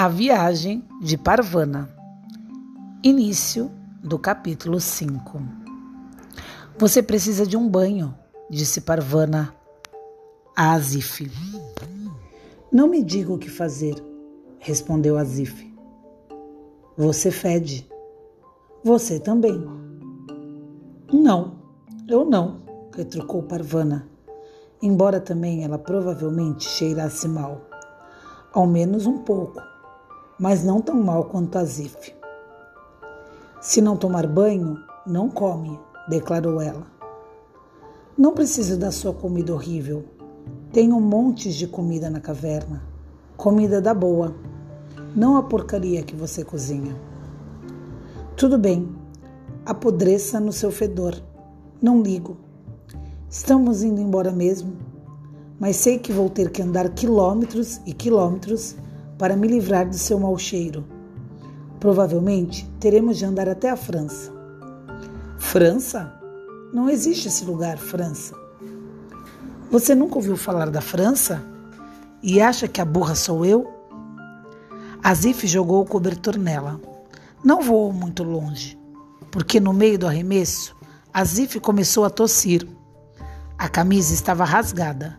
A viagem de Parvana. Início do capítulo 5. Você precisa de um banho, disse Parvana a Azif. Não me diga o que fazer, respondeu Azif. Você fede. Você também. Não, eu não, retrucou Parvana, embora também ela provavelmente cheirasse mal. Ao menos um pouco, mas não tão mal quanto Azif. Se não tomar banho, não come, declarou ela. Não preciso da sua comida horrível. Tenho montes de comida na caverna. Comida da boa. Não a porcaria que você cozinha. Tudo bem. Apodreça no seu fedor. Não ligo. Estamos indo embora mesmo. Mas sei que vou ter que andar quilômetros e quilômetros para me livrar do seu mau cheiro. Provavelmente teremos de andar até a França. França? Não existe esse lugar, França. Você nunca ouviu falar da França? E acha que a burra sou eu? Azif jogou o cobertor nela. Não voou muito longe, porque no meio do arremesso, Azif começou a tossir. A camisa estava rasgada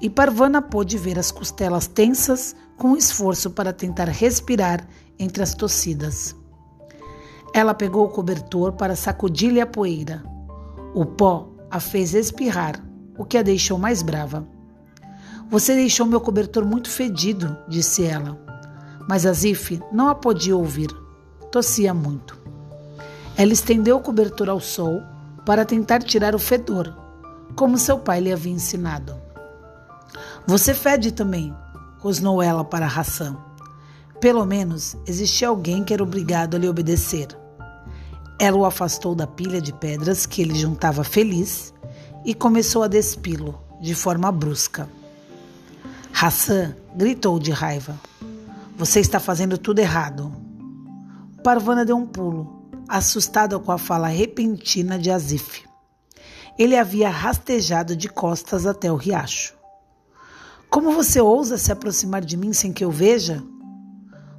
e Parvana pôde ver as costelas tensas com esforço para tentar respirar entre as tossidas. Ela pegou o cobertor para sacudir-lhe a poeira. O pó a fez espirrar o que a deixou mais brava. Você deixou meu cobertor muito fedido, disse ela. Mas Azif não a podia ouvir. Tossia muito. Ela estendeu o cobertor ao sol para tentar tirar o fedor, como seu pai lhe havia ensinado. Você fede também, rosnou ela para Hassan. Pelo menos existia alguém que era obrigado a lhe obedecer. Ela o afastou da pilha de pedras que ele juntava feliz e começou a despi-lo de forma brusca. Hassan gritou de raiva: Você está fazendo tudo errado. Parvana deu um pulo, assustada com a fala repentina de Azif. Ele havia rastejado de costas até o riacho. Como você ousa se aproximar de mim sem que eu veja?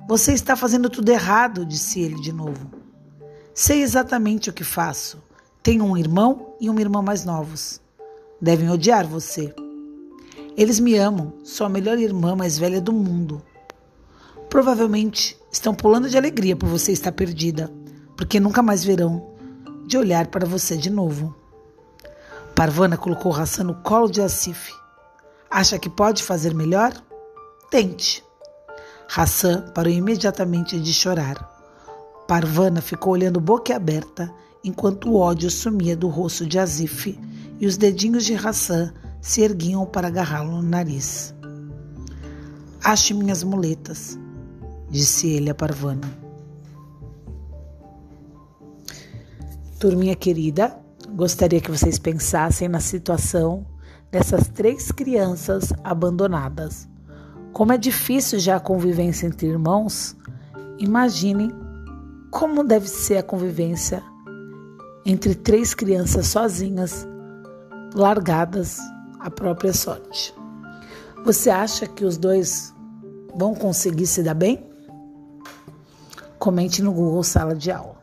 Você está fazendo tudo errado, disse ele de novo. Sei exatamente o que faço. Tenho um irmão e uma irmã mais novos. Devem odiar você. Eles me amam, sou a melhor irmã mais velha do mundo. Provavelmente estão pulando de alegria por você estar perdida, porque nunca mais verão de olhar para você de novo. Parvana colocou Hassan no colo de Asif. Acha que pode fazer melhor? Tente. Hassan parou imediatamente de chorar. Parvana ficou olhando boquiaberta enquanto o ódio sumia do rosto de Azif e os dedinhos de Hassan se erguiam para agarrá-lo no nariz. Ache minhas muletas, disse ele a Parvana. Turminha querida, gostaria que vocês pensassem na situação dessas três crianças abandonadas. Como é difícil já a convivência entre irmãos, imaginem como deve ser a convivência entre três crianças sozinhas, largadas à própria sorte. Você acha que os dois vão conseguir se dar bem? Comente no Google Sala de Aula.